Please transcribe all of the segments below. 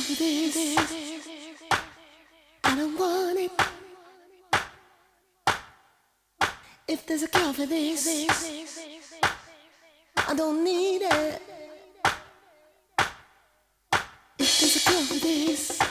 for this. I don't want it. If there's a cure for this, I don't need it. If there's a cure for this,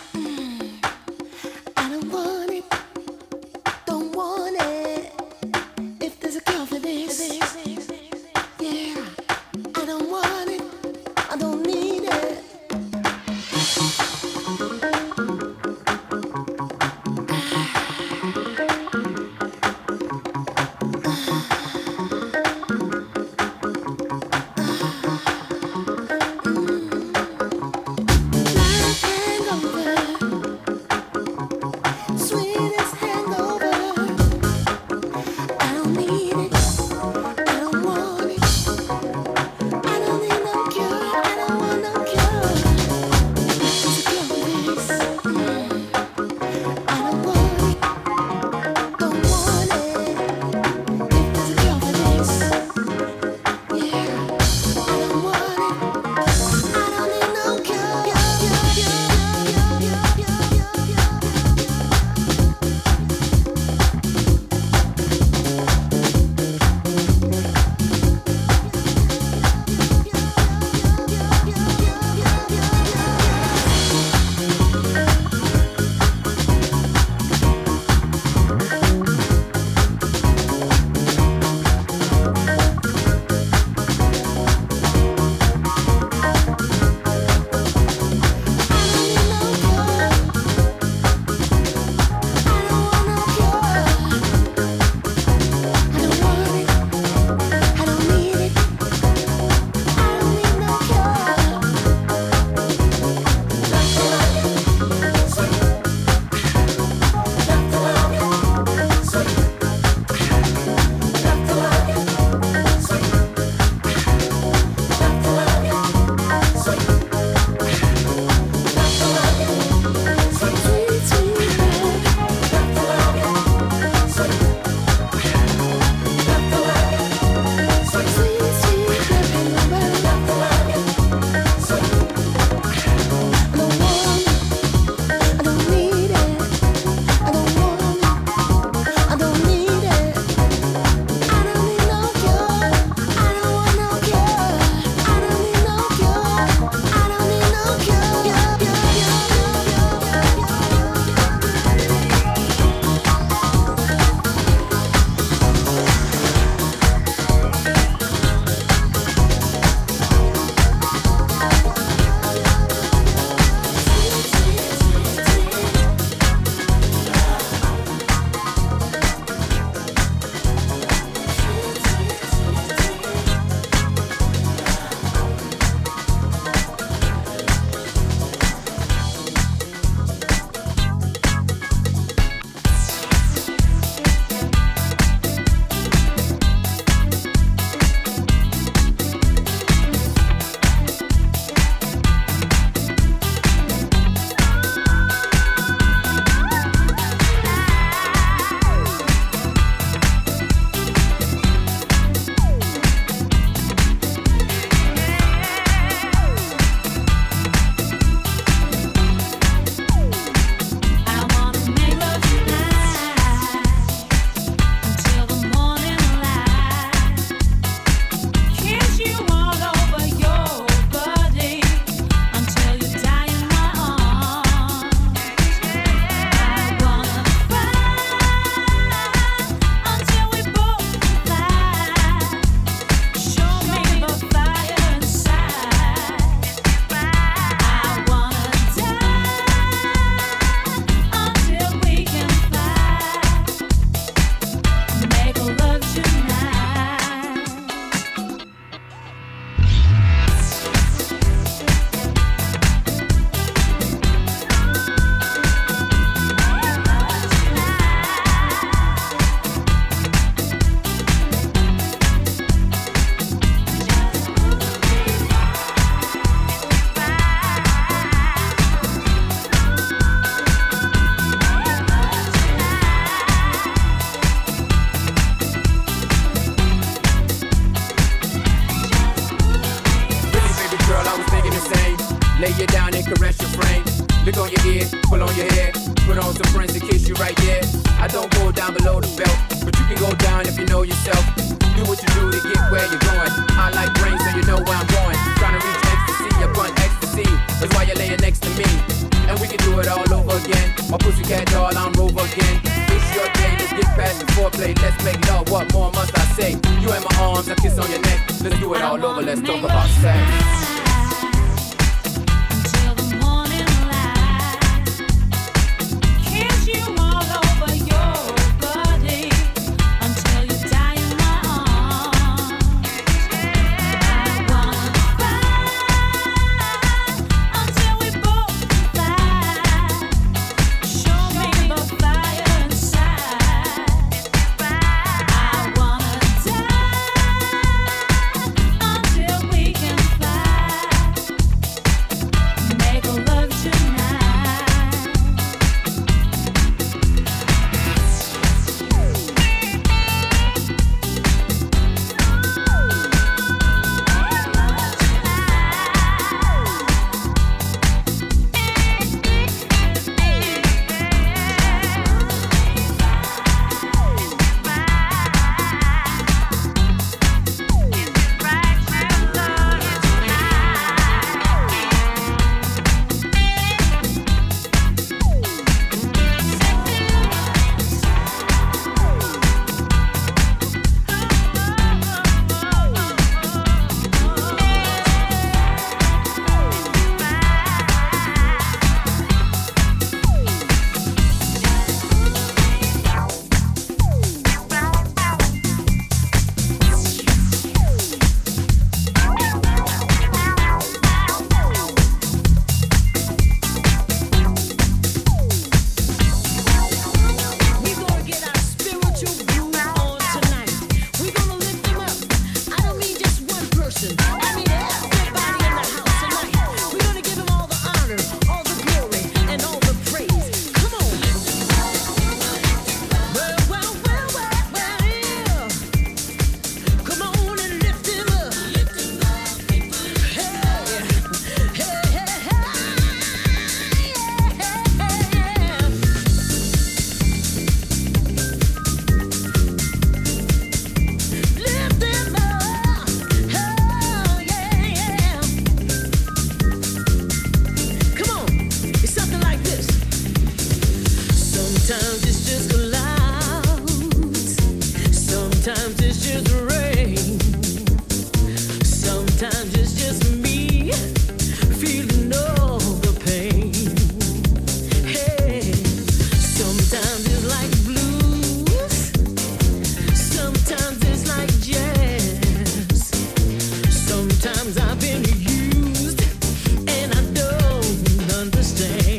day.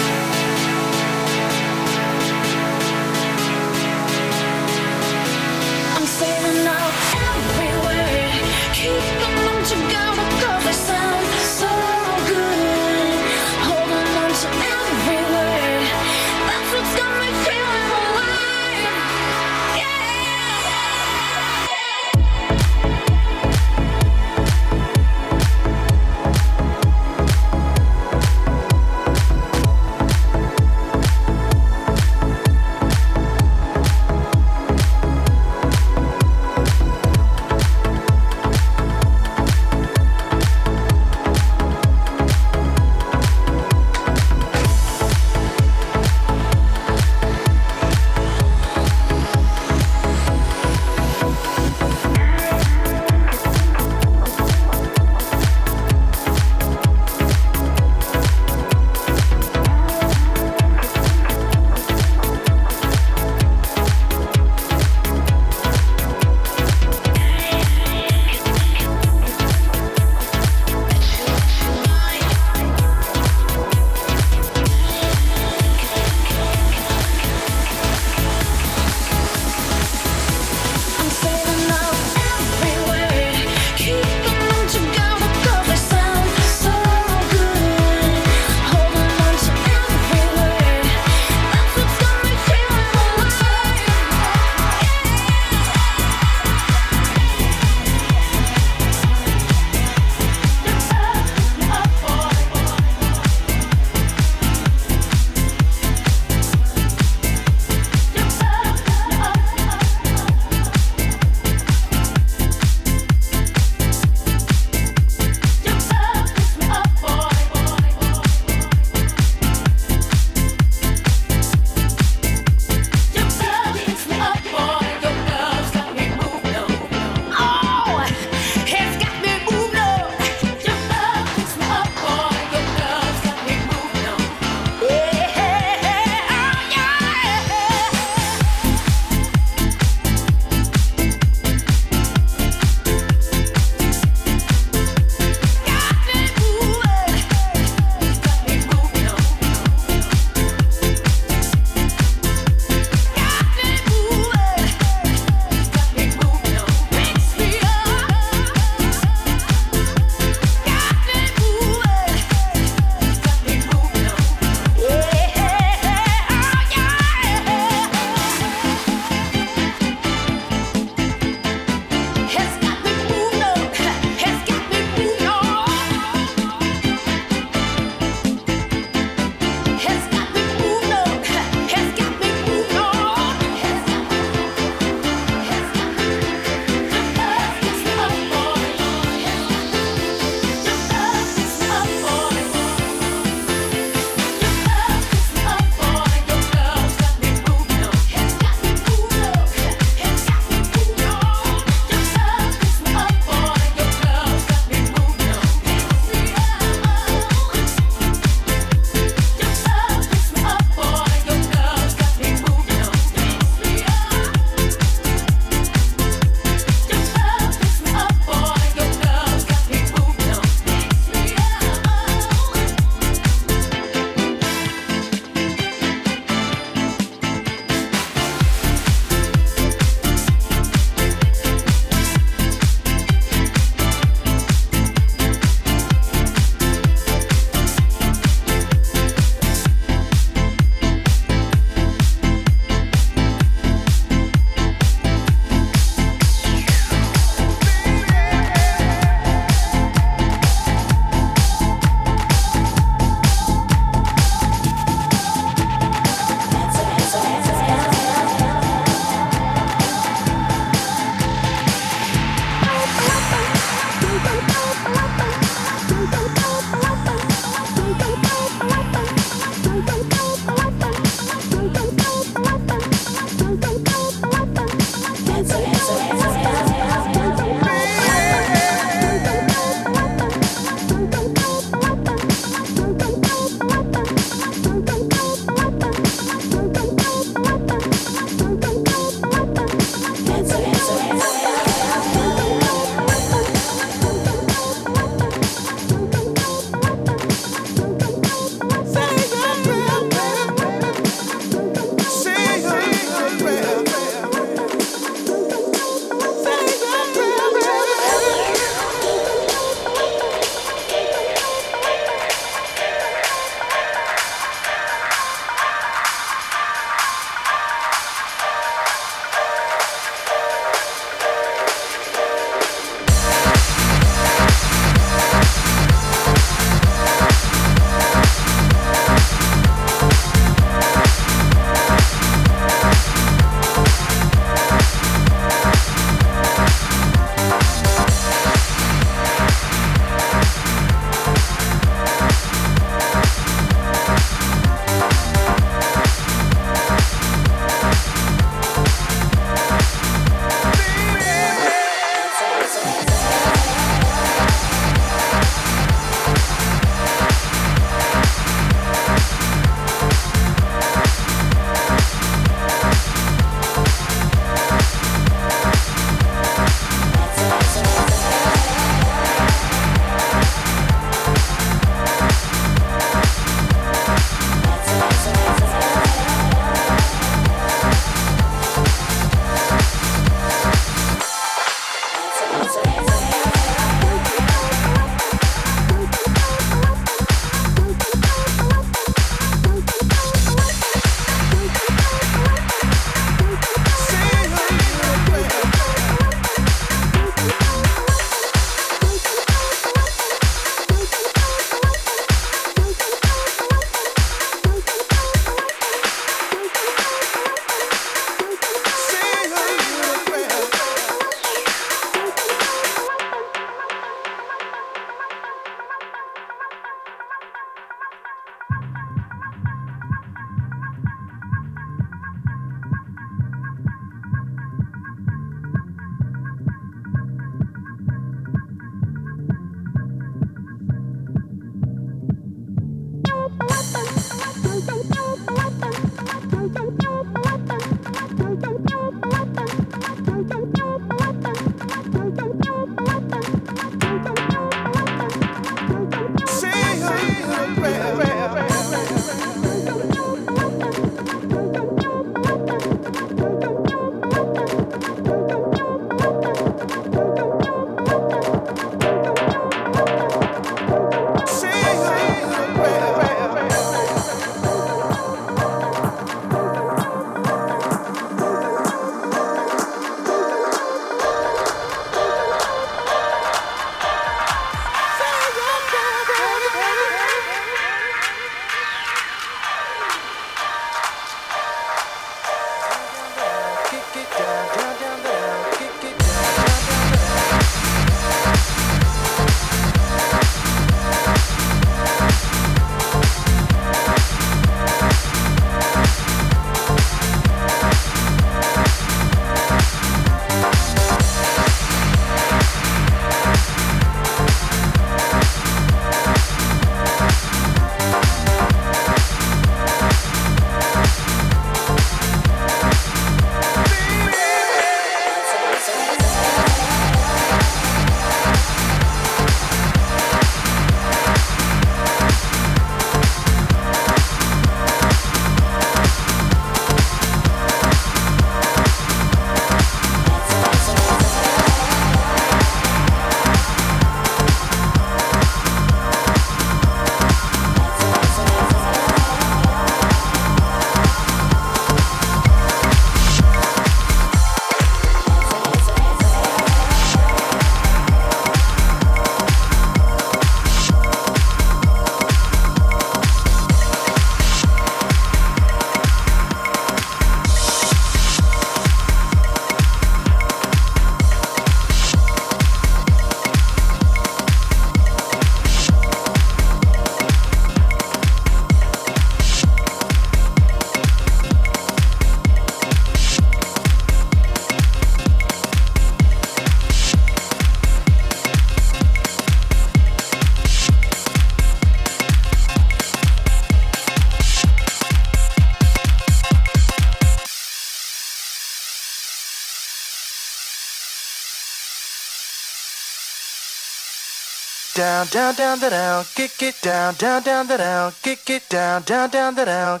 Down, down, down, down, kick it down, down, down, down, kick it down, down, down, down,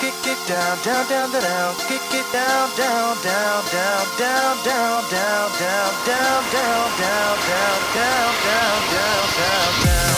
kick it down, down, down, down, kick it down, down, down, down, down, down, down, down, down, down, down, down, down, down, down, down, down.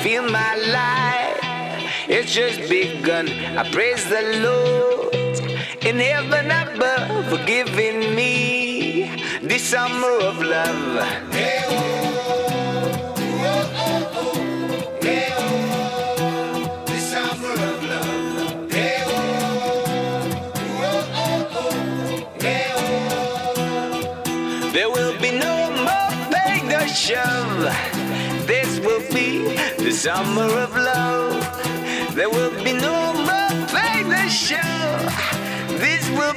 Feel my life, it's just begun. I praise the Lord in heaven above for giving me this summer of love. Hey, summer of love. There will be no more playing the show. This will